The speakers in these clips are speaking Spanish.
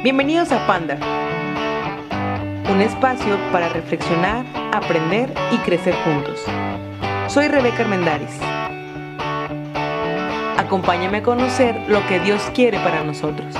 Bienvenidos a Panda, un espacio para reflexionar, aprender y crecer juntos. Soy Rebeca Armendaris. Acompáñame a conocer lo que Dios quiere para nosotros.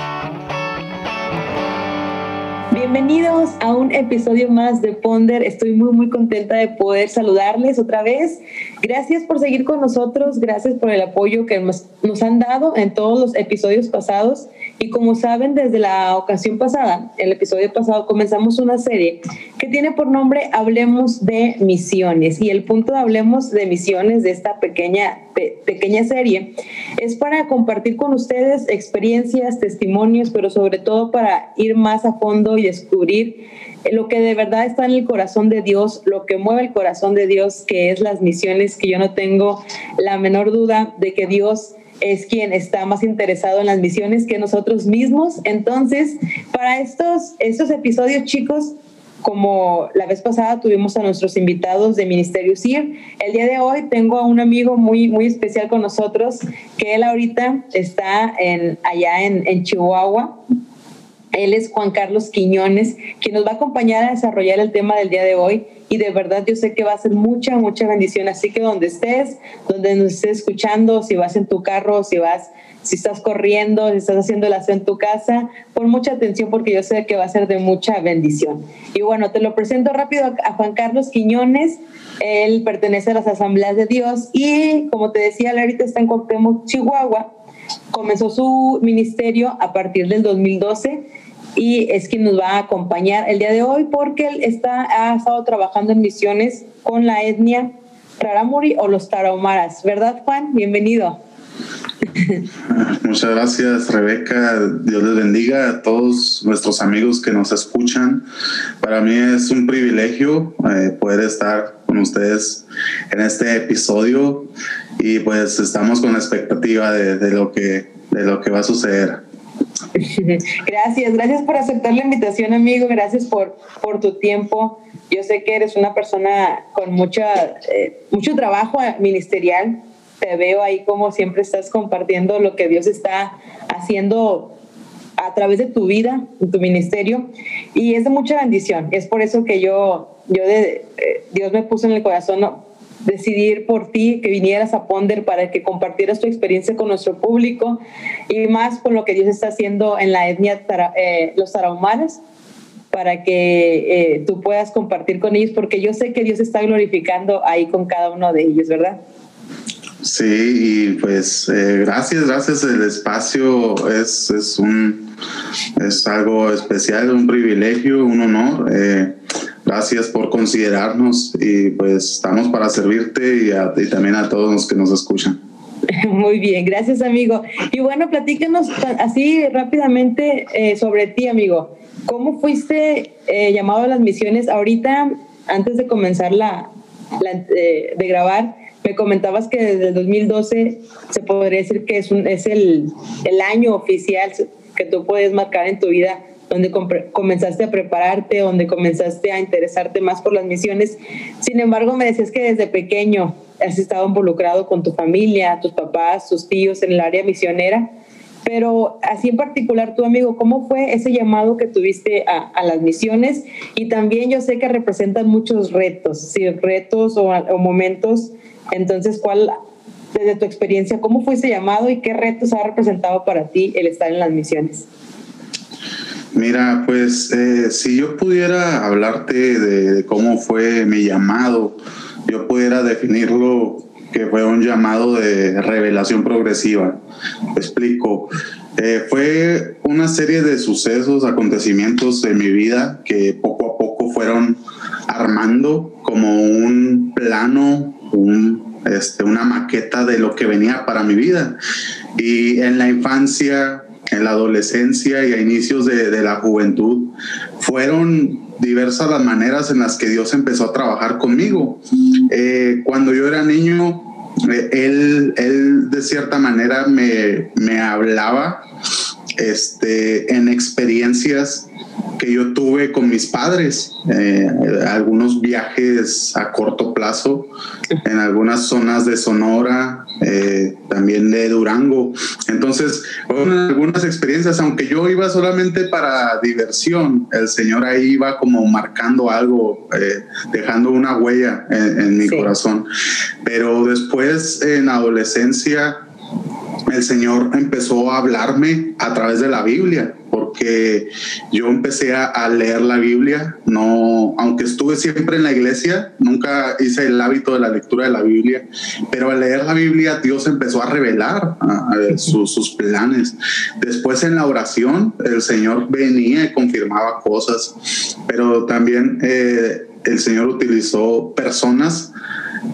Bienvenidos a un episodio más de Ponder. Estoy muy, muy contenta de poder saludarles otra vez. Gracias por seguir con nosotros, gracias por el apoyo que nos, han dado en todos los episodios pasados. Y como saben, desde la ocasión pasada, el episodio pasado, comenzamos una serie que tiene por nombre Hablemos de Misiones. Y el punto de Hablemos de Misiones de esta pequeña, pequeña serie es para compartir con ustedes experiencias, testimonios, pero sobre todo para ir más a fondo y descubrir lo que de verdad está en el corazón de Dios, lo que mueve el corazón de Dios, que es las misiones, que yo no tengo la menor duda de que Dios es quien está más interesado en las misiones que nosotros mismos. Entonces, para estos, estos episodios, chicos, como la vez pasada tuvimos a nuestros invitados de Ministerio CIR, el día de hoy tengo a un amigo muy, muy especial con nosotros, que él ahorita está en, allá en, en Chihuahua, él es Juan Carlos Quiñones, quien nos va a acompañar a desarrollar el tema del día de hoy. Y de verdad yo sé que va a ser mucha, mucha bendición. Así que donde estés, donde nos estés escuchando, si vas en tu carro, si vas, si estás corriendo, si estás haciendo el en tu casa, pon mucha atención porque yo sé que va a ser de mucha bendición. Y bueno, te lo presento rápido a Juan Carlos Quiñones. Él pertenece a las Asambleas de Dios y como te decía, él ahorita está en Cuauhtémoc, Chihuahua. Comenzó su ministerio a partir del 2012 y es quien nos va a acompañar el día de hoy porque él está, ha estado trabajando en misiones con la etnia Raramuri o los Tarahumaras. ¿Verdad, Juan? Bienvenido. Muchas gracias, Rebeca. Dios les bendiga a todos nuestros amigos que nos escuchan. Para mí es un privilegio eh, poder estar con ustedes en este episodio y pues estamos con la expectativa de, lo, que, de lo que va a suceder. Gracias, gracias por aceptar la invitación, amigo. Gracias por, por tu tiempo. Yo sé que eres una persona con mucha, eh, mucho trabajo ministerial. Te veo ahí como siempre estás compartiendo lo que Dios está haciendo a través de tu vida, tu ministerio, y es de mucha bendición. Es por eso que yo, yo de, eh, Dios me puso en el corazón decidir por ti que vinieras a Ponder para que compartieras tu experiencia con nuestro público y más con lo que Dios está haciendo en la etnia eh, los tarahumaras para que eh, tú puedas compartir con ellos porque yo sé que Dios está glorificando ahí con cada uno de ellos, ¿verdad? Sí, y pues eh, gracias, gracias. El espacio es, es, un, es algo especial, un privilegio, un honor. Gracias por considerarnos y pues estamos para servirte y, también a todos los que nos escuchan. Muy bien, gracias amigo. Y bueno, platícanos así rápidamente eh, sobre ti, amigo. ¿Cómo fuiste eh, llamado a las misiones? Ahorita, antes de comenzar la, eh, de grabar, me comentabas que desde el 2012 se podría decir que es, un, es el, el año oficial que tú puedes marcar en tu vida donde comenzaste a prepararte, donde comenzaste a interesarte más por las misiones. Sin embargo, me decías que desde pequeño has estado involucrado con tu familia, tus papás, tus tíos en el área misionera. Pero así en particular, tu amigo, ¿cómo fue ese llamado que tuviste a, las misiones? Y también yo sé que representan muchos retos, sí, retos o, momentos. Entonces, ¿cuál, desde tu experiencia, cómo fue llamado y qué retos ha representado para ti el estar en las misiones? Mira, pues eh, si yo pudiera hablarte de, cómo fue mi llamado, yo pudiera definirlo que fue un llamado de revelación progresiva. explico. Eh, fue una serie de sucesos, acontecimientos de mi vida que poco a poco fueron armando como un plano, este, una maqueta de lo que venía para mi vida. Y en la infancia en la adolescencia y a inicios de, la juventud, fueron diversas las maneras en las que Dios empezó a trabajar conmigo. Eh, cuando yo era niño, eh, él, él de cierta manera me, me hablaba este, en experiencias que yo tuve con mis padres, eh, algunos viajes a corto plazo en algunas zonas de Sonora, eh, también de Durango. Entonces, fueron algunas experiencias, aunque yo iba solamente para diversión, el Señor ahí iba como marcando algo, eh, dejando una huella en, mi corazón. Pero después, en adolescencia, el Señor empezó a hablarme a través de la Biblia, porque yo empecé a, leer la Biblia, no, aunque estuve siempre en la iglesia, nunca hice el hábito de la lectura de la Biblia, pero al leer la Biblia Dios empezó a revelar sus, planes. Después en la oración el Señor venía y confirmaba cosas, pero también eh, el Señor utilizó personas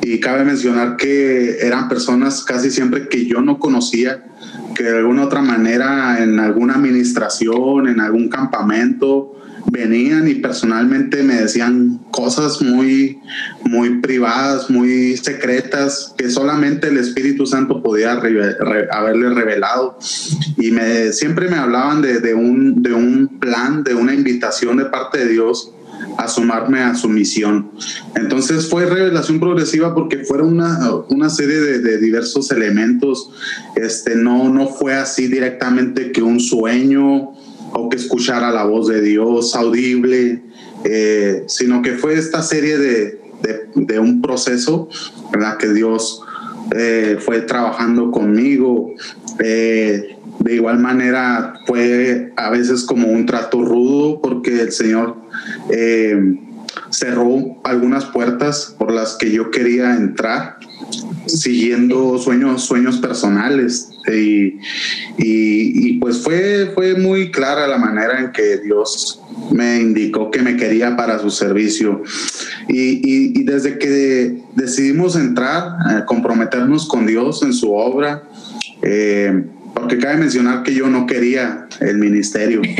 y cabe mencionar que eran personas casi siempre que yo no conocía, que de alguna otra manera en alguna administración, en algún campamento, venían y personalmente me decían cosas muy, muy privadas, muy secretas, que solamente el Espíritu Santo podía haberle revelado. Y me, siempre me hablaban de, un, de un plan, de una invitación de parte de Dios a sumarme a su misión. Entonces fue revelación progresiva porque fueron una, una serie de, diversos elementos. Este, no, no fue así directamente que un sueño o que escuchara la voz de Dios audible, eh, sino que fue esta serie de, de, un proceso en la que Dios eh, fue trabajando conmigo. Eh, de igual manera fue a veces como un trato rudo porque el Señor eh, cerró algunas puertas por las que yo quería entrar siguiendo sueños, sueños personales. Y, y, pues fue, fue muy clara la manera en que Dios me indicó que me quería para su servicio. Y, y desde que decidimos entrar, eh, comprometernos con Dios en su obra, eh, porque cabe mencionar que yo no quería el ministerio.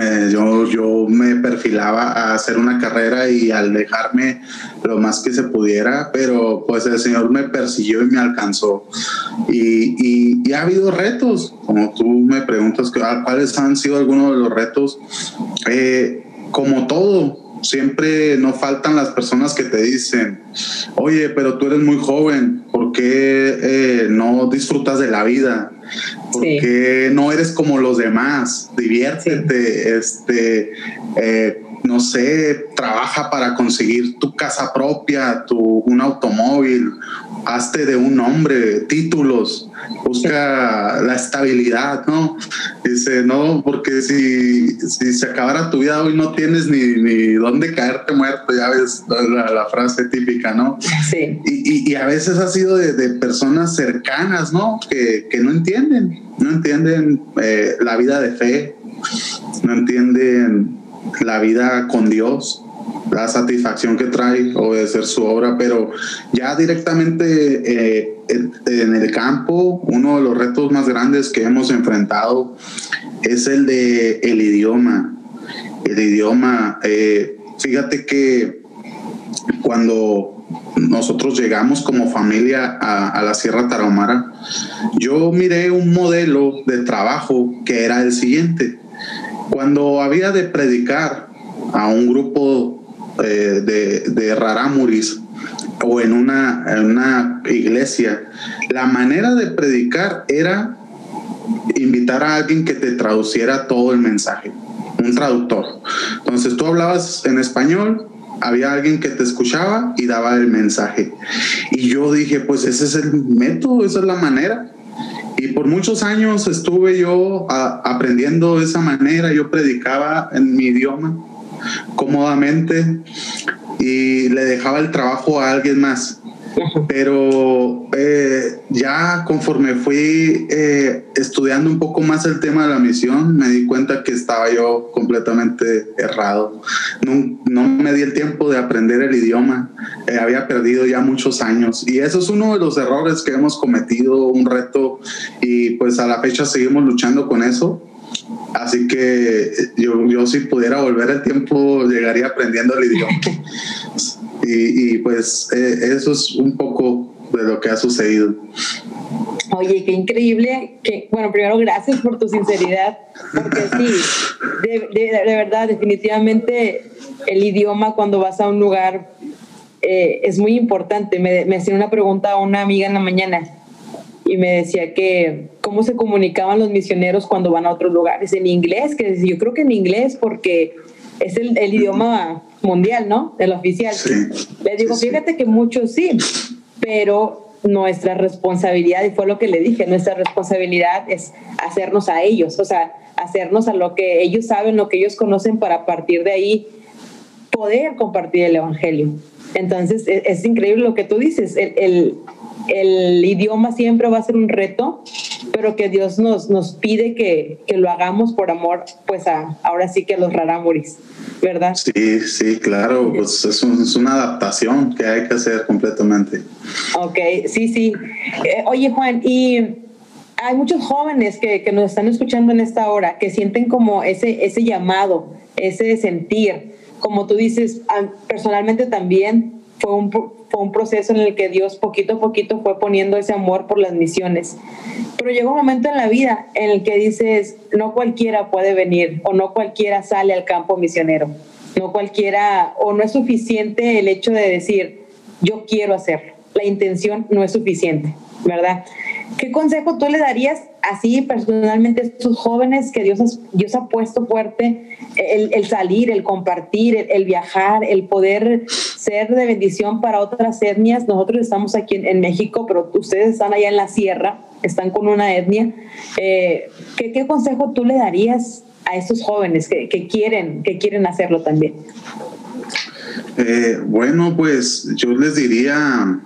Eh, yo, yo me perfilaba a hacer una carrera y al dejarme lo más que se pudiera, pero pues el Señor me persiguió y me alcanzó. Y, y, ha habido retos, como tú me preguntas, ¿cuáles han sido algunos de los retos? Eh, como todo, siempre no faltan las personas que te dicen, oye, pero tú eres muy joven, ¿por qué eh, no disfrutas de la vida? ¿Por qué no eres como los demás? Diviértete, este, eh, no sé, trabaja para conseguir tu casa propia, tu, un automóvil, hazte de un hombre, títulos, busca la estabilidad, ¿no? Dice, no, porque si, si se acabara tu vida hoy no tienes ni, ni dónde caerte muerto, ya ves la, frase típica, ¿no? Sí. Y, y, a veces ha sido de, de personas cercanas, ¿no? Que, que, no entienden, no entienden eh, la vida de fe, no entienden la vida con Dios, la satisfacción que trae obedecer su obra, pero ya directamente eh, en el campo, uno de los retos más grandes que hemos enfrentado es el de el idioma. El idioma, eh, fíjate que cuando nosotros llegamos como familia a, a, la Sierra Tarahumara, yo miré un modelo de trabajo que era el siguiente. Cuando había de predicar a un grupo de, de raramuris o en una, una iglesia, la manera de predicar era invitar a alguien que te traduciera todo el mensaje, un traductor. Entonces tú hablabas en español, había alguien que te escuchaba y daba el mensaje. Y yo dije, pues ese es el método, esa es la manera. Y por muchos años estuve yo aprendiendo de esa manera, yo predicaba en mi idioma cómodamente y le dejaba el trabajo a alguien más. Pero eh, ya conforme fui eh, estudiando un poco más el tema de la misión, me di cuenta que estaba yo completamente errado. No, no me di el tiempo de aprender el idioma. Eh, había perdido ya muchos años. Y eso es uno de los errores que hemos cometido, un reto. Y pues a la fecha seguimos luchando con eso Así que yo, yo si pudiera volver el tiempo, llegaría aprendiendo el idioma. y, y, pues eh, eso es un poco de lo que ha sucedido. Oye, qué increíble, que, bueno, primero gracias por tu sinceridad, porque sí, de, verdad, definitivamente el idioma cuando vas a un lugar eh, es muy importante. Me, me hacía una pregunta a una amiga en la mañana y me decía que cómo se comunicaban los misioneros cuando van a otros lugares, en inglés, que yo creo que en inglés porque es el, el idioma mundial, ¿no? El oficial. Le digo, fíjate que muchos sí, pero nuestra responsabilidad, y fue lo que le dije, nuestra responsabilidad es hacernos a ellos, o sea, hacernos a lo que ellos saben, lo que ellos conocen para a partir de ahí poder compartir el Evangelio. Entonces, es, es increíble lo que tú dices, el, el, el, idioma siempre va a ser un reto, pero que Dios nos, nos pide que, que lo hagamos por amor, pues a, ahora sí que a los rarámuris. ¿verdad? Sí, sí, claro, pues es, es, una adaptación que hay que hacer completamente. Ok, sí, sí. Eh, oye, Juan, y hay muchos jóvenes que, que, nos están escuchando en esta hora que sienten como ese, ese llamado, ese sentir. Como tú dices, personalmente también fue un, fue un proceso en el que Dios poquito a poquito fue poniendo ese amor por las misiones. Pero llegó un momento en la vida en el que dices, no cualquiera puede venir o no cualquiera sale al campo misionero. No cualquiera, o no es suficiente el hecho de decir, yo quiero hacerlo. La intención no es suficiente, ¿verdad? ¿Qué consejo tú le darías así personalmente estos jóvenes que Dios, Dios ha puesto fuerte, el, salir, el compartir, el, viajar, el poder ser de bendición para otras etnias? Nosotros estamos aquí en, México, pero ustedes están allá en la sierra, están con una etnia. Eh, ¿qué, consejo tú le darías a estos jóvenes que, quieren, que quieren hacerlo también? Eh, bueno, pues yo les diría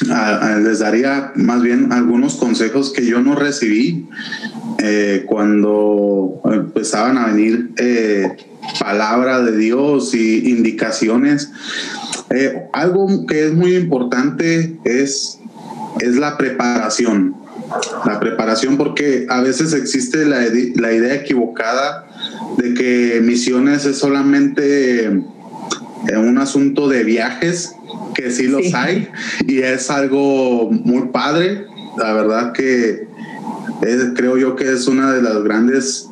les daría más bien algunos consejos que yo no recibí eh, cuando empezaban a venir eh, palabra de Dios y indicaciones. Eh, algo que es muy importante es, es la preparación. La preparación porque a veces existe la, la idea equivocada de que misiones es solamente un asunto de viajes que sí los hay y es algo muy padre. La verdad que creo yo que es una de las grandes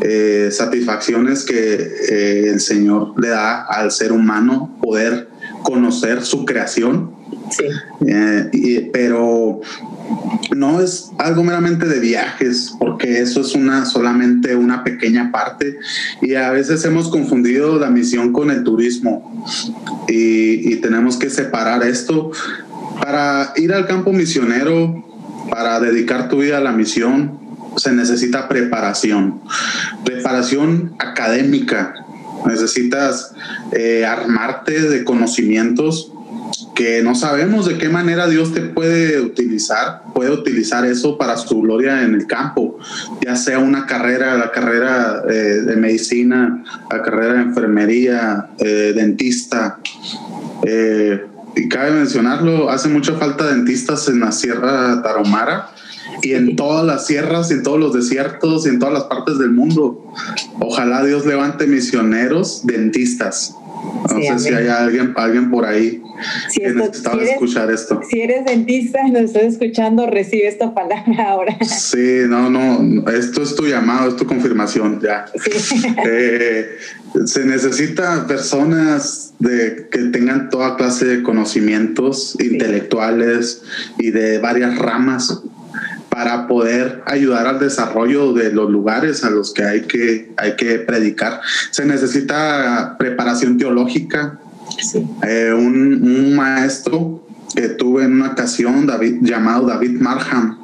eh, satisfacciones que eh, el Señor le da al ser humano poder conocer su creación. Sí. Eh, pero no es algo meramente de viajes, porque eso es una solamente una pequeña parte. Y a veces hemos confundido la misión con el turismo. Y, tenemos que separar esto. Para ir al campo misionero, para dedicar tu vida a la misión, se necesita preparación, preparación académica, necesitas eh, armarte de conocimientos que no sabemos de qué manera Dios te puede utilizar, puede utilizar eso para su gloria en el campo, ya sea una carrera, la carrera eh, de medicina, la carrera de enfermería, eh, dentista. Eh, y cabe mencionarlo, hace mucha falta dentistas en la Sierra Tarahumara y en todas las sierras, y en todos los desiertos, y en todas las partes del mundo. Ojalá Dios levante misioneros dentistas no sé si hay alguien, alguien por ahí si que necesitaba escuchar esto. Si eres dentista y nos estás escuchando, recibe esta palabra ahora. Sí, no, no, esto es tu llamado, es tu confirmación, ya. Eh, se necesita personas de, que tengan toda clase de conocimientos intelectuales y de varias ramas para poder ayudar al desarrollo de los lugares a los que hay que, hay que predicar. Se necesita preparación teológica. Eh, un, maestro que tuve en una ocasión, David, llamado David Marham,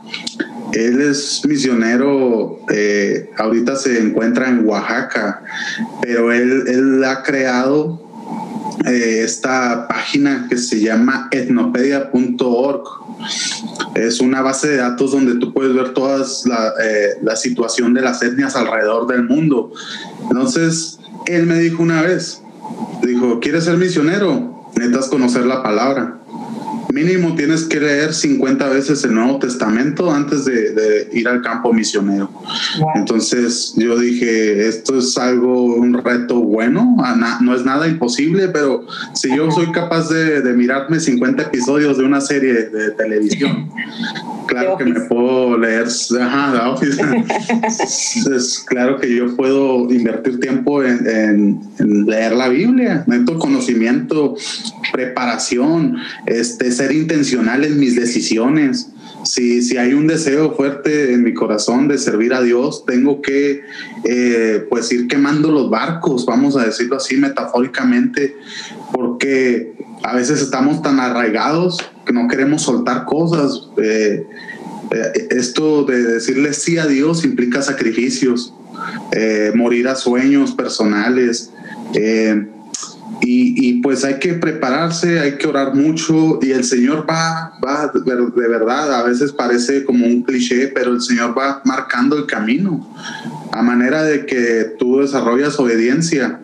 él es misionero, eh, ahorita se encuentra en Oaxaca, pero él, él ha creado eh, esta página que se llama etnopedia.org es una base de datos donde tú puedes ver toda eh, la, situación de las etnias alrededor del mundo. Entonces, él me dijo una vez, dijo, ¿quieres ser misionero? Necesitas conocer la palabra. Mínimo tienes que leer 50 veces el Nuevo Testamento antes de, ir al campo misionero. Entonces yo dije, esto es algo, un reto bueno, no es nada imposible, pero si yo soy capaz de, de mirarme 50 episodios de una serie de televisión, claro que me puedo leer, ajá, es claro que yo puedo invertir tiempo en, leer la Biblia, meto conocimiento, preparación, este, ser intencional en mis decisiones. Si, si hay un deseo fuerte en mi corazón de servir a Dios, tengo que eh, pues ir quemando los barcos, vamos a decirlo así metafóricamente, porque a veces estamos tan arraigados que no queremos soltar cosas. Eh, eh, esto de decirle sí a Dios implica sacrificios, eh, morir a sueños personales. Y, pues hay que prepararse, hay que orar mucho y el Señor va, va de verdad, a veces parece como un cliché, pero el Señor va marcando el camino a manera de que tú desarrollas obediencia.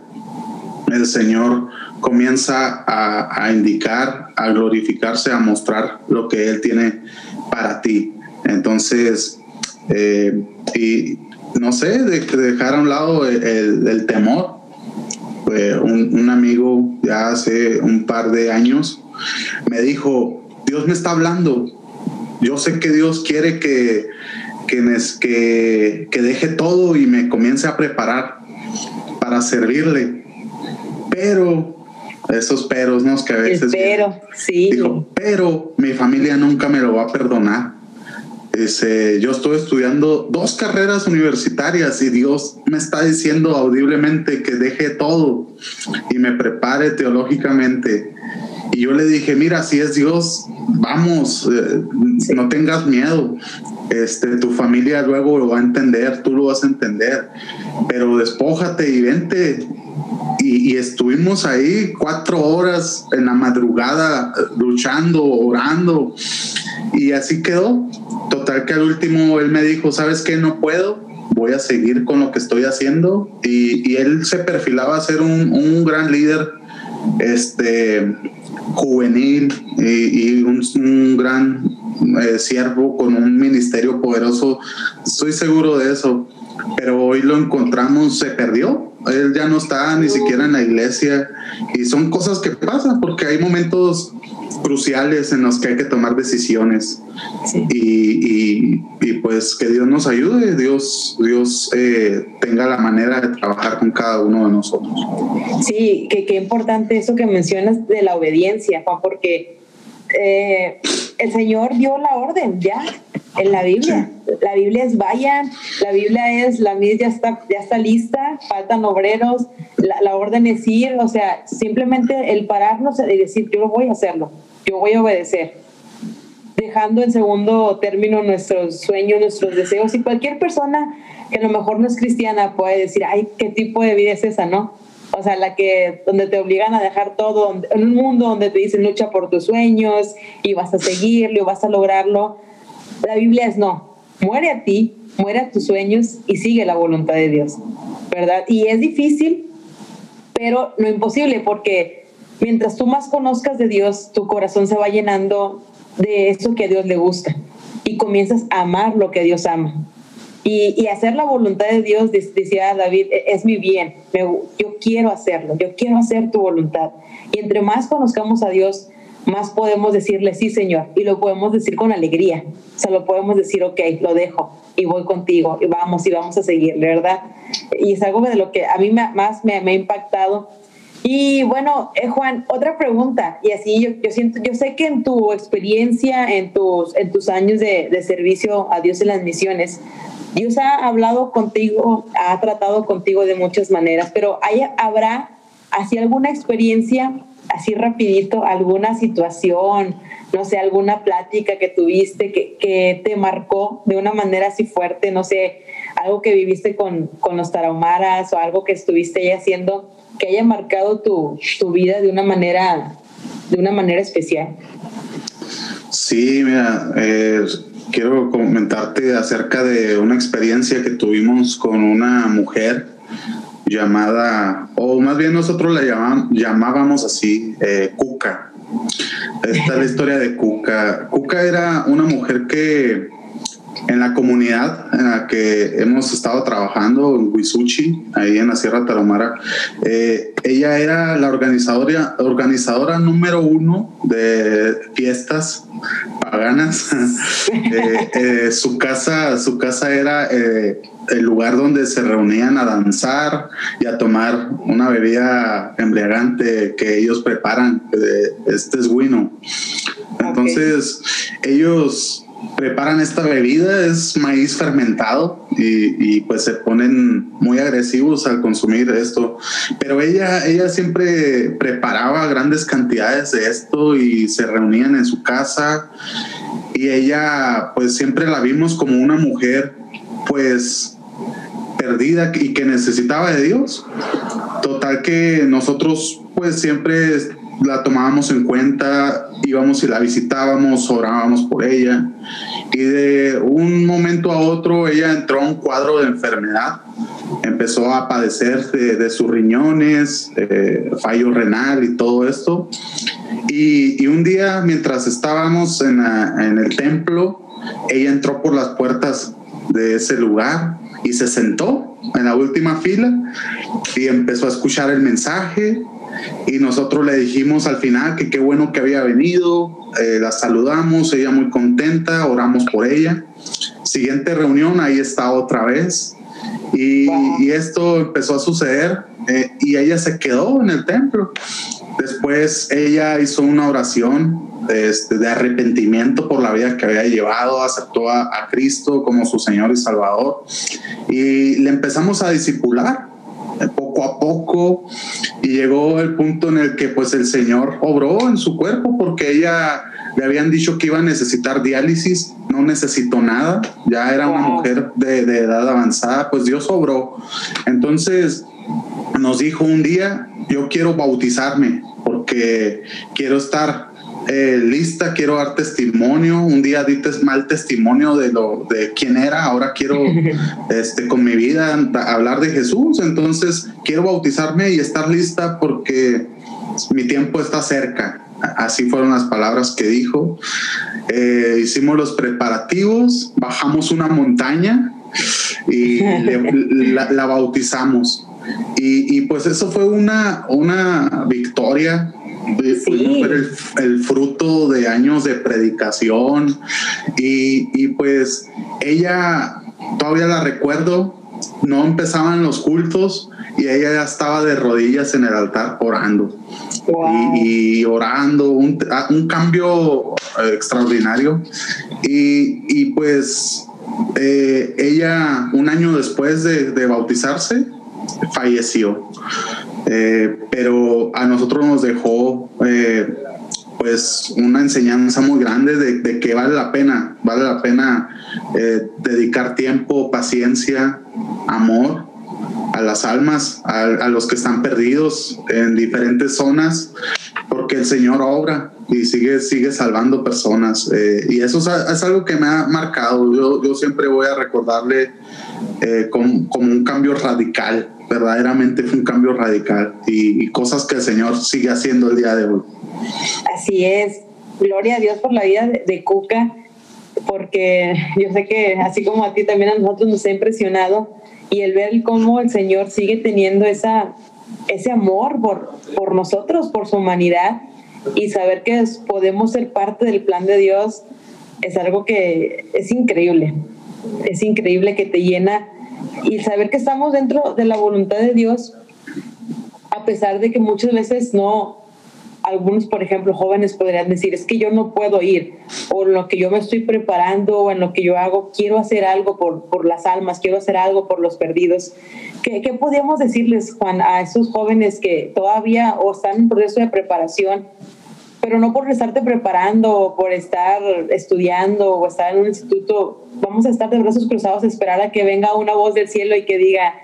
El Señor comienza a, indicar, a glorificarse, a mostrar lo que Él tiene para ti. Entonces, eh, y no sé, de, dejar a un lado el, temor. Un, un, amigo ya hace un par de años me dijo, Dios me está hablando. Yo sé que Dios quiere que, que, que deje todo y me comience a preparar para servirle. Pero esos peros, ¿no? Que a veces. pero, sí. Dijo, pero mi familia nunca me lo va a perdonar. Ese, yo estoy estudiando dos carreras universitarias y Dios me está diciendo audiblemente que deje todo y me prepare teológicamente. Y yo le dije, mira, si es Dios, vamos, eh, no tengas miedo. Este, tu familia luego lo va a entender, tú lo vas a entender, pero despójate y vente y, estuvimos ahí cuatro horas en la madrugada luchando, orando y así quedó. Total que al último él me dijo, ¿sabes qué? No puedo, voy a seguir con lo que estoy haciendo y, él se perfilaba a ser un, gran líder este, juvenil y, un, gran eh, siervo con un ministerio poderoso. Estoy seguro de eso, pero hoy lo encontramos, se perdió él ya no está ni siquiera en la iglesia. Y son cosas que pasan porque hay momentos cruciales en los que hay que tomar decisiones. Y, pues que Dios nos ayude, Dios, Dios eh, tenga la manera de trabajar con cada uno de nosotros. Sí, que qué importante eso que mencionas de la obediencia, Juan, porque eh, el Señor dio la orden ya en la Biblia. La Biblia es vayan, la Biblia es la mies ya está, ya está lista, faltan obreros, la, orden es ir, o sea, simplemente el pararnos y decir, yo voy a hacerlo, yo voy a obedecer, dejando en segundo término nuestros sueños, nuestros deseos y cualquier persona que a lo mejor no es cristiana puede decir, ay, ¿qué tipo de vida es esa, no? O sea, la que, donde te obligan a dejar todo, en un mundo donde te dicen lucha por tus sueños y vas a seguirlo, vas a lograrlo. La Biblia es no, muere a ti, muere a tus sueños y sigue la voluntad de Dios, ¿verdad? Y es difícil, pero no imposible, porque mientras tú más conozcas de Dios, tu corazón se va llenando de eso que a Dios le gusta y comienzas a amar lo que Dios ama. Y, hacer la voluntad de Dios, decía David, e, es mi bien, yo quiero hacerlo, yo quiero hacer tu voluntad. Y entre más conozcamos a Dios, más podemos decirle, sí, Señor, y lo podemos decir con alegría. O sea, lo podemos decir, ok, lo dejo y voy contigo y vamos y vamos a seguir, ¿verdad? Y es algo de lo que a mí más me, ha impactado. Y bueno, eh, Juan, otra pregunta, y así yo, yo, siento, yo sé que en tu experiencia, en tus, en tus años de, de servicio a Dios en las misiones, Dios ha hablado contigo, ha tratado contigo de muchas maneras, pero ¿hay, ¿habrá así alguna experiencia, así rapidito, alguna situación, no sé, alguna plática que tuviste que, que te marcó de una manera así fuerte, no sé, algo que viviste con, con los tarahumaras o algo que estuviste ahí haciendo que haya marcado tu, tu vida de una manera, de una manera especial? Sí, mira, eh, quiero comentarte acerca de una experiencia que tuvimos con una mujer llamada, o más bien nosotros la llamábamos así, eh, Cuca. Esta es la historia de Cuca. Cuca era una mujer que en la comunidad en la que hemos estado trabajando, en Huizuchi, ahí en la Sierra Tarahumara, eh, ella era la organizadora, organizadora número uno de fiestas paganas. Eh, eh, su, casa, su casa era el lugar donde se reunían a danzar y a tomar una bebida embriagante que ellos preparan. este es bueno. Entonces, ellos preparan esta bebida, es maíz fermentado y, pues se ponen muy agresivos al consumir esto. Pero ella, ella siempre preparaba grandes cantidades de esto y se reunían en su casa y ella pues siempre la vimos como una mujer pues perdida y que necesitaba de Dios. Total que nosotros pues siempre la tomábamos en cuenta, íbamos y la visitábamos, orábamos por ella. Y de un momento a otro ella entró a un cuadro de enfermedad, empezó a padecer de, sus riñones, fallo renal y todo esto. Y, un día, mientras estábamos en, en el templo, ella entró por las puertas de ese lugar y se sentó en la última fila y empezó a escuchar el mensaje y nosotros le dijimos al final que qué bueno que había venido, eh, la saludamos, ella muy contenta, oramos por ella. Siguiente reunión, ahí está otra vez. Y, esto empezó a suceder eh, y ella se quedó en el templo. Después ella hizo una oración este, de arrepentimiento por la vida que había llevado, aceptó a, a Cristo como su Señor y Salvador y le empezamos a discipular poco a poco y llegó el punto en el que pues el Señor obró en su cuerpo porque ella le habían dicho que iba a necesitar diálisis, no necesitó nada, ya era una mujer de, de edad avanzada, pues Dios obró. Entonces nos dijo un día, yo quiero bautizarme porque quiero estar eh, lista, quiero dar testimonio. Un día dices mal testimonio de lo de quién era, ahora quiero este, con mi vida hablar de Jesús. Entonces quiero bautizarme y estar lista porque mi tiempo está cerca. Así fueron las palabras que dijo. Eh, hicimos los preparativos, bajamos una montaña y la, bautizamos. Y, y, pues eso fue una, una victoria El, el, fruto de años de predicación y, y, pues ella, todavía la recuerdo, no empezaban los cultos y ella ya estaba de rodillas en el altar orando. Y, orando, un, un, cambio extraordinario. Y, y pues eh, ella, un año después de, de bautizarse, falleció. Eh, pero a nosotros nos dejó eh, pues una enseñanza muy grande de, que vale la pena, vale la pena eh, dedicar tiempo, paciencia, amor a las almas, a, los que están perdidos en diferentes zonas, porque el Señor obra y sigue, sigue salvando personas. y eso es, algo que me ha marcado. Yo, siempre voy a recordarle como, como un cambio radical verdaderamente fue un cambio radical y, cosas que el Señor sigue haciendo el día de hoy. Así es. Gloria a Dios por la vida de, Cuca, porque yo sé que así como a ti también a nosotros nos ha impresionado y el ver cómo el Señor sigue teniendo esa, ese amor por, por nosotros, por su humanidad y saber que podemos ser parte del plan de Dios es algo que es increíble. Es increíble que te llena y saber que estamos dentro de la voluntad de Dios, a pesar de que muchas veces no, algunos, por ejemplo, jóvenes podrían decir, es que yo no puedo ir, o en lo que yo me estoy preparando, o en lo que yo hago, quiero hacer algo por, por las almas, quiero hacer algo por los perdidos. ¿Qué, ¿Qué podríamos decirles, Juan, a esos jóvenes que todavía o están en proceso de preparación pero no por estarte preparando, por estar estudiando o estar en un instituto, vamos a estar de brazos cruzados a esperar a que venga una voz del cielo y que diga,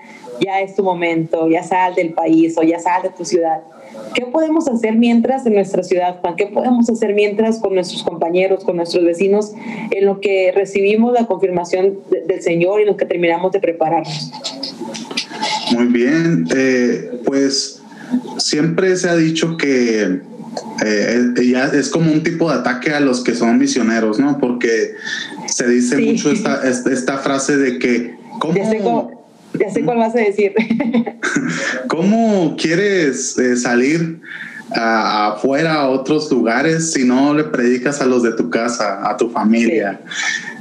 ya es tu momento, ya sal del país o ya sal de tu ciudad. ¿Qué podemos hacer mientras en nuestra ciudad, Juan? ¿Qué podemos hacer mientras con nuestros compañeros, con nuestros vecinos, en lo que recibimos la confirmación del Señor y en lo que terminamos de prepararnos? Muy bien, eh, pues siempre se ha dicho que eh, ya es como un tipo de ataque a los que son misioneros, ¿no? Porque se dice mucho esta, esta, frase de que... ¿cómo, ya sé, cuál vas a decir. ¿Cómo quieres eh, salir afuera a otros lugares si no le predicas a los de tu casa, a tu familia.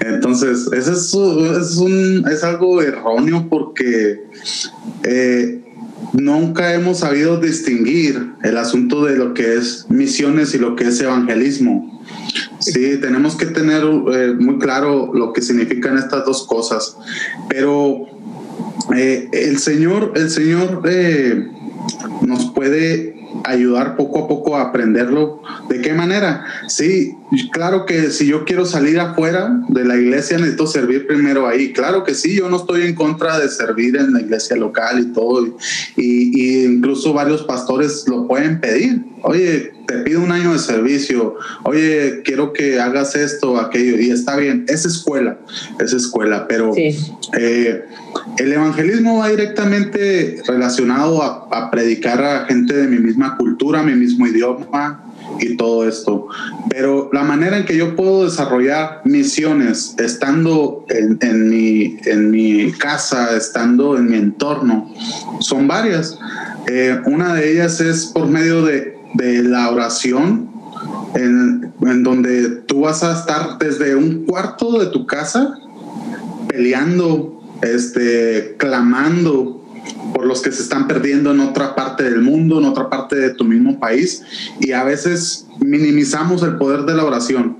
Entonces, eso es, un, es algo erróneo porque eh, nunca hemos sabido distinguir el asunto de lo que es misiones y lo que es evangelismo. Sí, tenemos que tener eh, muy claro lo que significan estas dos cosas, pero eh, el Señor, el Señor nos puede ayudar poco a poco a aprenderlo. ¿De qué manera? Sí, claro que si yo quiero salir afuera de la iglesia necesito servir primero ahí. Claro que sí, yo no estoy en contra de servir en la iglesia local y todo. Y, y incluso varios pastores lo pueden pedir. Oye, te pido un año de servicio, oye, quiero que hagas esto, aquello, y está bien, es escuela, es escuela, pero eh, el evangelismo va directamente relacionado a, a, predicar a gente de mi misma cultura, mi mismo idioma y todo esto. Pero la manera en que yo puedo desarrollar misiones estando en, mi, en mi casa, estando en mi entorno, son varias. Eh, una de ellas es por medio de de la oración, en, en, donde tú vas a estar desde un cuarto de tu casa peleando, este, clamando por los que se están perdiendo en otra parte del mundo, en otra parte de tu mismo país, y a veces minimizamos el poder de la oración,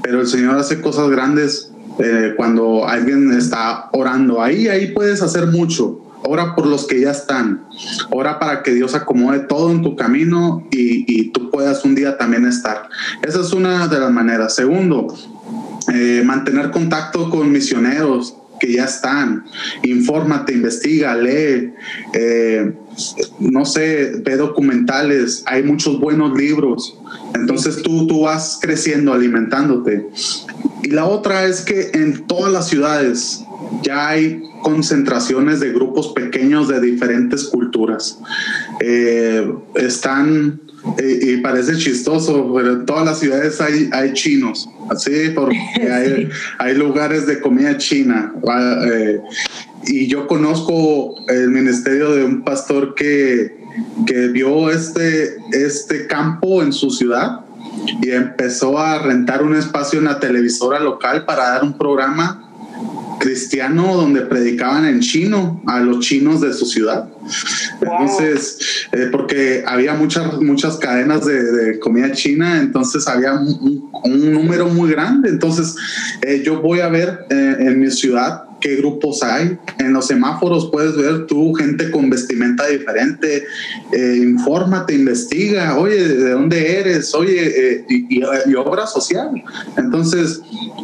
pero el Señor hace cosas grandes eh, cuando alguien está orando. Ahí, ahí puedes hacer mucho ora por los que ya están, ora para que Dios acomode todo en tu camino y, tú puedas un día también estar. Esa es una de las maneras. Segundo, eh, mantener contacto con misioneros que ya están. Infórmate, investiga, lee, eh, no sé, ve documentales, hay muchos buenos libros. Entonces tú, tú vas creciendo, alimentándote. Y la otra es que en todas las ciudades ya hay concentraciones de grupos pequeños de diferentes culturas. Eh, están, eh, y parece chistoso, pero en todas las ciudades hay, hay chinos, así, porque hay, hay, lugares de comida china. Eh, y yo conozco el ministerio de un pastor que, que vio este, este campo en su ciudad y empezó a rentar un espacio en la televisora local para dar un programa cristiano donde predicaban en chino a los chinos de su ciudad. Entonces, eh, porque había muchas, muchas cadenas de, comida china, entonces había un, número muy grande. Entonces, eh, yo voy a ver eh, en mi ciudad qué grupos hay. En los semáforos puedes ver tú gente con vestimenta diferente. Eh, infórmate, investiga. Oye, ¿de dónde eres? Oye, eh, y, obra social. Entonces,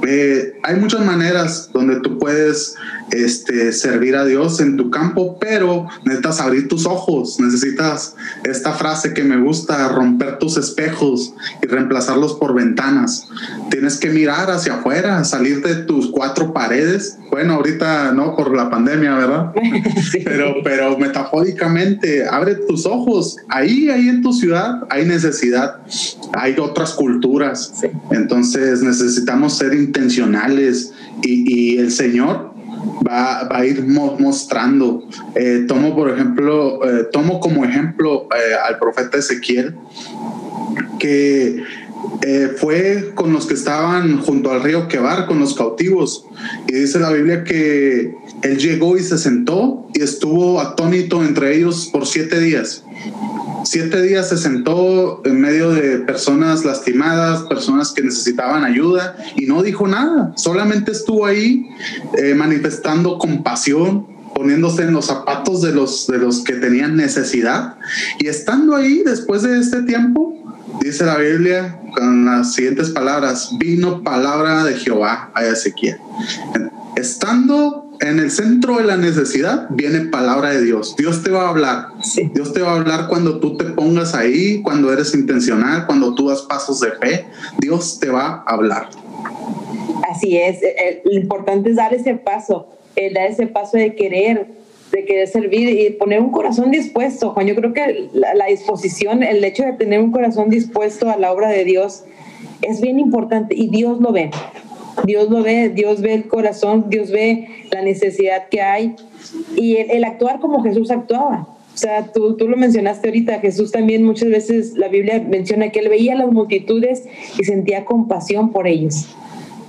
eh, hay muchas maneras donde tú puedes este, servir a Dios en tu campo, pero necesitas abrir tus ojos. Necesitas esta frase que me gusta, romper tus espejos y reemplazarlos por ventanas. Tienes que mirar hacia afuera, salir de tus cuatro paredes. Bueno, ahorita no por la pandemia, ¿verdad? Pero, pero metafóricamente, abre tus ojos. Ahí, ahí en tu ciudad hay necesidad, hay otras culturas. Entonces necesitamos ser intencionales y, el Señor Va, va, a ir mostrando. Eh, tomo, por ejemplo, eh, tomo como ejemplo eh, al profeta Ezequiel, que eh, fue con los que estaban junto al río Quebar, con los cautivos. Y dice la Biblia que él llegó y se sentó y estuvo atónito entre ellos por siete días. Siete días se sentó en medio de personas lastimadas, personas que necesitaban ayuda y no dijo nada, solamente estuvo ahí eh, manifestando compasión, poniéndose en los zapatos de los, de los que tenían necesidad y estando ahí después de este tiempo, dice la Biblia con las siguientes palabras, vino palabra de Jehová a Ezequiel. Estando en el centro de la necesidad, viene palabra de Dios. Dios te va a hablar. Dios te va a hablar cuando tú te pongas ahí, cuando eres intencional, cuando tú das pasos de fe. Dios te va a hablar. Así es. Eh, eh, lo importante es dar ese paso, el dar ese paso de querer de querer servir y poner un corazón dispuesto, Juan. Yo creo que la, disposición, el hecho de tener un corazón dispuesto a la obra de Dios es bien importante y Dios lo ve. Dios lo ve, Dios ve el corazón, Dios ve la necesidad que hay y el, actuar como Jesús actuaba. O sea, tú, tú, lo mencionaste ahorita, Jesús también muchas veces la Biblia menciona que él veía las multitudes y sentía compasión por ellos.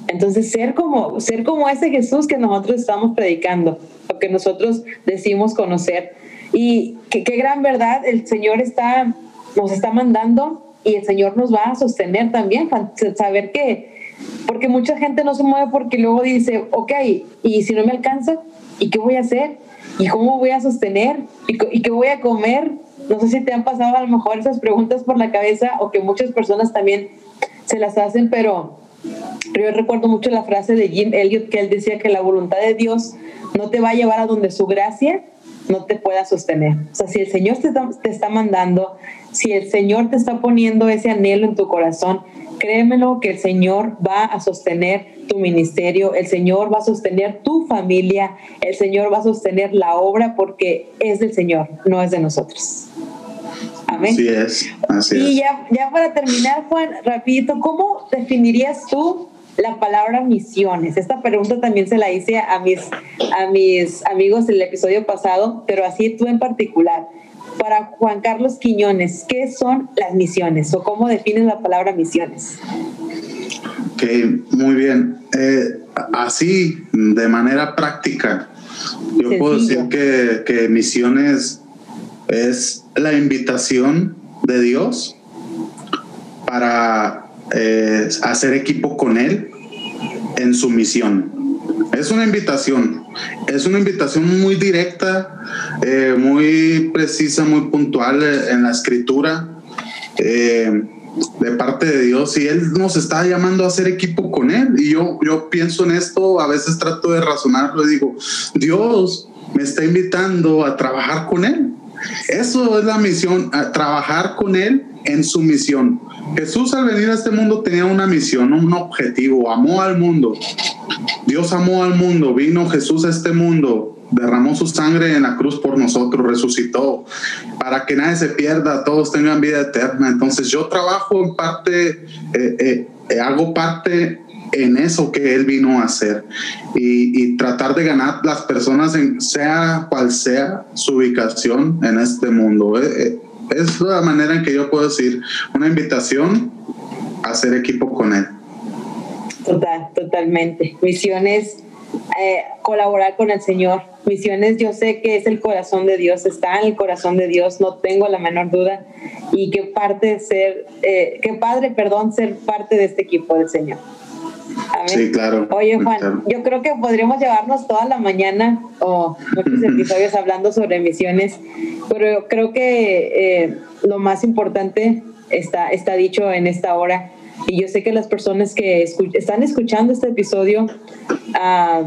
Entonces, ser como, ser como ese Jesús que nosotros estamos predicando, o que nosotros decimos conocer. Y qué gran verdad el Señor está, nos está mandando y el Señor nos va a sostener también, saber que, porque mucha gente no se mueve porque luego dice, ok, y si no me alcanza, ¿y qué voy a hacer? ¿Y cómo voy a sostener? ¿Y, qué voy a comer? No sé si te han pasado a lo mejor esas preguntas por la cabeza o que muchas personas también se las hacen, pero yo recuerdo mucho la frase de Jim Elliot que él decía que la voluntad de Dios no te va a llevar a donde su gracia no te pueda sostener. O sea, si el Señor te te está mandando, si el Señor te está poniendo ese anhelo en tu corazón, créemelo que el Señor va a sostener tu ministerio, el Señor va a sostener tu familia, el Señor va a sostener la obra porque es del Señor, no es de nosotros. Amén. Así es, así y ya, ya para terminar, Juan, rapidito, ¿cómo definirías tú la palabra misiones? Esta pregunta también se la hice a mis, a mis amigos en el episodio pasado, pero así tú en particular. Para Juan Carlos Quiñones, ¿qué son las misiones o cómo defines la palabra misiones? Ok, muy bien. Eh, así, de manera práctica, yo puedo decir que, que misiones es la invitación de Dios para eh, hacer equipo con Él en su misión. Es una invitación, es una invitación muy directa, eh, muy precisa, muy puntual en la escritura de parte de Dios y Él nos está llamando a hacer equipo con Él. Y yo, yo pienso en esto, a veces trato de razonarlo y digo, Dios me está invitando a trabajar con Él. Eso es la misión, a trabajar con Él en su misión. Jesús al venir a este mundo tenía una misión, un objetivo, amó al mundo. Dios amó al mundo, vino Jesús a este mundo derramó su sangre en la cruz por nosotros, resucitó, para que nadie se pierda, todos tengan vida eterna. Entonces yo trabajo en parte, eh, eh, hago parte en eso que Él vino a hacer y, tratar de ganar las personas, sea cual sea su ubicación en este mundo. Eh, es la manera en que yo puedo decir una invitación a hacer equipo con Él. Total, totalmente. Misiones eh, colaborar con el Señor. Misiones, yo sé que es el corazón de Dios, está en el corazón de Dios, no tengo la menor duda. Y qué parte ser, eh, padre, perdón, ser parte de este equipo del Señor. Sí, claro. Oye, Juan, yo creo que podríamos llevarnos toda la mañana o muchos episodios hablando sobre misiones, pero creo que eh, lo más importante está, está dicho en esta hora. Y yo sé que las personas que están escuchando este episodio ah,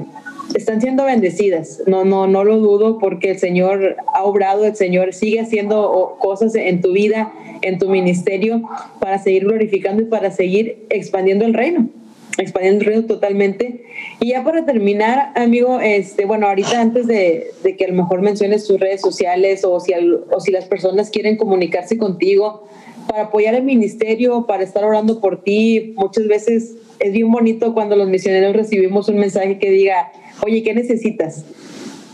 están siendo bendecidas. No, no, no lo dudo porque el Señor ha obrado, el Señor sigue haciendo cosas en tu vida, en tu ministerio, para seguir glorificando y para seguir expandiendo el reino expandiendo el reino totalmente. Y ya para terminar, amigo, este, bueno, ahorita antes de, de que a lo mejor menciones tus redes sociales o si, o si las personas quieren comunicarse contigo, para apoyar el ministerio, para estar orando por ti. Muchas veces es bien bonito cuando los misioneros recibimos un mensaje que diga, oye, ¿qué necesitas?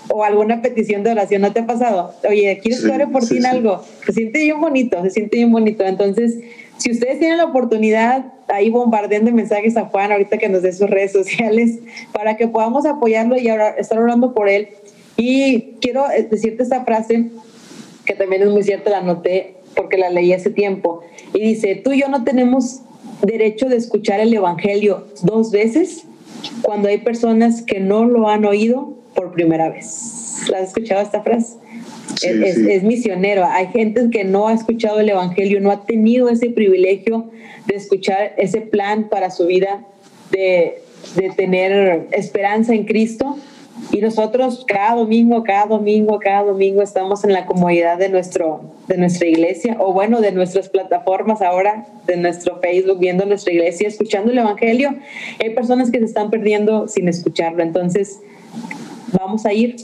O alguna petición de oración, ¿no te ha pasado? Oye, ¿quieres que ore por ti en algo? Se siente bien bonito, se siente bien bonito. Entonces, si ustedes tienen la oportunidad, ahí bombardeando mensajes a Juan ahorita que nos dé sus redes sociales, para que podamos apoyarlo y estar orando por él. Y quiero eh, decirte esta frase, que también es muy cierta, la anoté, porque la leí hace tiempo, y dice, tú y yo no tenemos derecho de escuchar el Evangelio dos veces cuando hay personas que no lo han oído por primera vez. ¿La has escuchado esta frase? Es, misionero. Hay gente que no ha escuchado el Evangelio, no ha tenido ese privilegio de escuchar ese plan para su vida, de, de tener esperanza en Cristo y nosotros cada domingo, cada domingo, cada domingo estamos en la comodidad de, nuestro, de nuestra iglesia o bueno, de nuestras plataformas ahora, de nuestro Facebook, viendo nuestra iglesia, escuchando el Evangelio. Hay personas que se están perdiendo sin escucharlo. Entonces, vamos a ir,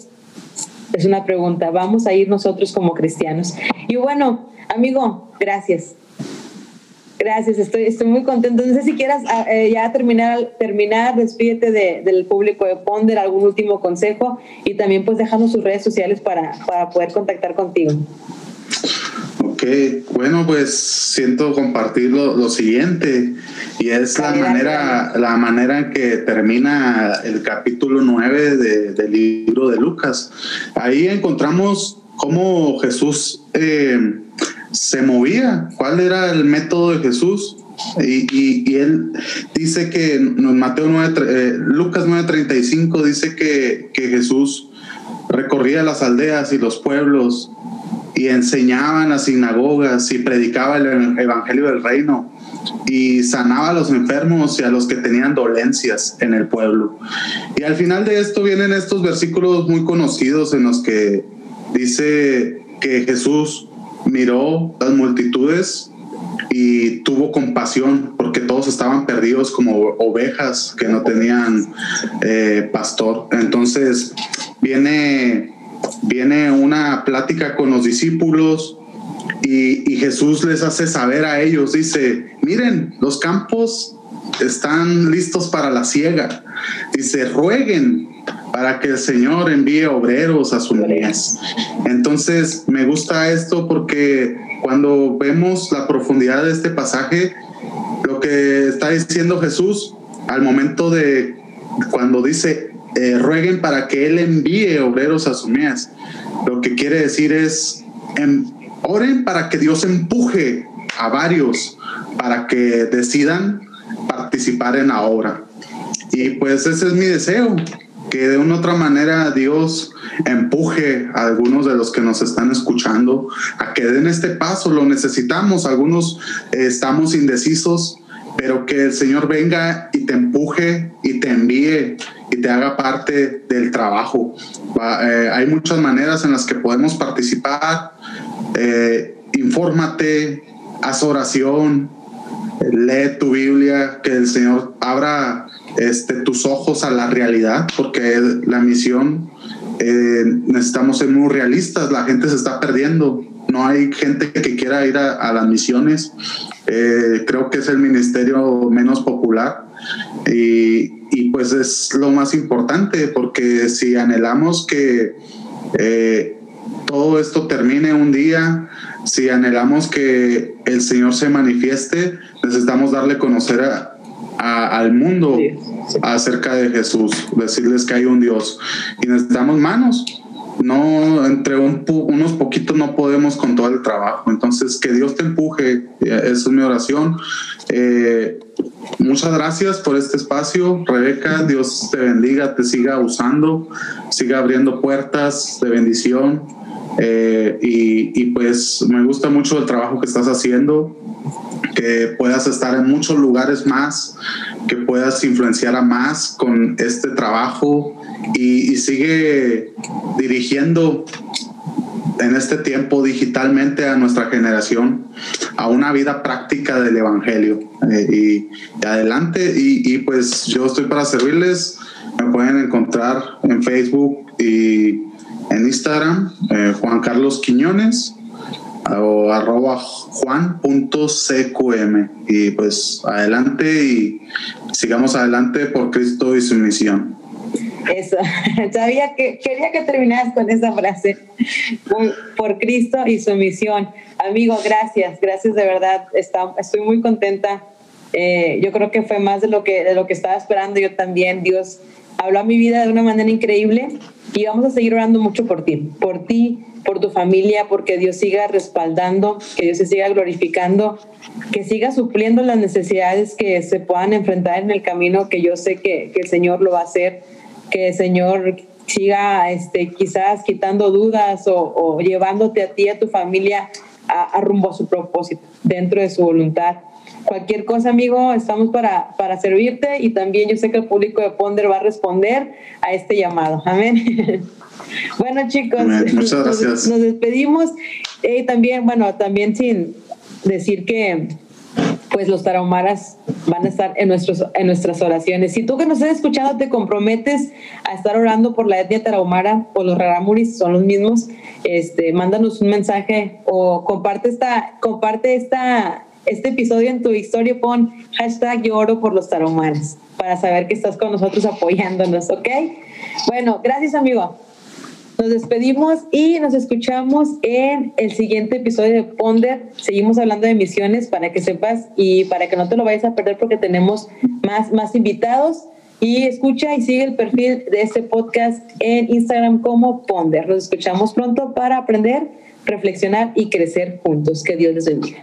Es una pregunta. Vamos a ir nosotros como cristianos. Y bueno, amigo, gracias. Gracias, estoy, estoy muy contento. No sé si quieras ah, eh, ya terminar, terminar despídete del público de Ponder, algún último consejo y también pues déjanos sus redes sociales para, para poder contactar contigo. Ok, bueno, pues siento compartir lo, siguiente y es la manera, la manera en que termina el capítulo 9 del libro de Lucas. Ahí encontramos cómo Jesús eh, se movía, cuál era el método de Jesús. Y, él dice que en Mateo 9, eh, Lucas 9:35 dice que, que Jesús recorría las aldeas y los pueblos y enseñaba en las sinagogas y predicaba el evangelio del reino y sanaba a los enfermos y a los que tenían dolencias en el pueblo. Y al final de esto vienen estos versículos muy conocidos en los que dice que Jesús miró las multitudes y tuvo compasión porque todos estaban perdidos como ovejas que no tenían eh, pastor. Entonces viene, viene una plática con los discípulos y, y Jesús les hace saber a ellos, dice, miren, los campos están listos para la siega. Dice, rueguen para que el Señor envíe obreros a su mies. Entonces, me gusta esto porque cuando vemos la profundidad de este pasaje, lo que está diciendo Jesús al momento de cuando dice, eh, rueguen para que Él envíe obreros a su mies, lo que quiere decir es, em, oren para que Dios empuje a varios para que decidan participar en la obra. Y pues ese es mi deseo, que de una otra manera Dios empuje a algunos de los que nos están escuchando a que den este paso, lo necesitamos, algunos eh, estamos indecisos, pero que el Señor venga y te empuje y te envíe y te haga parte del trabajo. Eh, hay muchas maneras en las que podemos participar. Eh, infórmate, haz oración, lee tu Biblia, que el Señor abra este, tus ojos a la realidad, porque la misión eh, necesitamos ser muy realistas, la gente se está perdiendo, no hay gente que quiera ir a, las misiones, eh, creo que es el ministerio menos popular y, y, pues es lo más importante, porque si anhelamos que eh, todo esto termine un día, si anhelamos que el Señor se manifieste, necesitamos darle a conocer a, al mundo acerca de Jesús, decirles que hay un Dios y necesitamos manos. No, entre unos poquitos no podemos con todo el trabajo. Entonces, que Dios te empuje, esa es mi oración. Eh, muchas gracias por este espacio, Rebeca. Dios te bendiga, te siga usando, siga abriendo puertas de bendición. Eh, y, y pues me gusta mucho el trabajo que estás haciendo que puedas estar en muchos lugares más, que puedas influenciar a más con este trabajo y, sigue dirigiendo en este tiempo digitalmente a nuestra generación a una vida práctica del Evangelio. Eh, y, adelante, y, pues yo estoy para servirles. Me pueden encontrar en Facebook y en Instagram, eh, Juan Carlos Quiñones o arroba juan.cqm y pues adelante y sigamos adelante por Cristo y su misión. Eso, sabía que quería que terminaras con esa frase, por Cristo y su misión. Amigo, gracias, gracias de verdad, Está, estoy muy contenta. Eh, yo creo que fue más de lo que, de lo que estaba esperando yo también. Dios habló a mi vida de una manera increíble y vamos a seguir orando mucho por ti, por ti, por tu familia, porque Dios siga respaldando, que Dios se siga glorificando, que siga supliendo las necesidades que se puedan enfrentar en el camino, que yo sé que, el Señor lo va a hacer, que el Señor siga este, quizás quitando dudas o, llevándote a ti, a tu familia, a rumbo a su propósito, dentro de su voluntad. Cualquier cosa, amigo, estamos para, para servirte y también yo sé que el público de Ponder va a responder a este llamado. Amén. bueno, chicos, Nos, despedimos. y también, bueno, también sin decir que pues los tarahumaras van a estar en, nuestros, en nuestras oraciones. Si tú que nos estás escuchando te comprometes a estar orando por la etnia tarahumara o los raramuris, son los mismos, este, mándanos un mensaje o comparte, esta, comparte esta, este episodio en tu historia, pon hashtag yo por los tarahumaras para saber que estás con nosotros apoyándonos, ¿ok? Bueno, gracias amigo. Nos despedimos y nos escuchamos en el siguiente episodio de Ponder. Seguimos hablando de misiones para que sepas y para que no te lo vayas a perder porque tenemos más, más invitados. Y escucha y sigue el perfil de este podcast en Instagram como Ponder. Nos escuchamos pronto para aprender, reflexionar y crecer juntos. Que Dios les bendiga.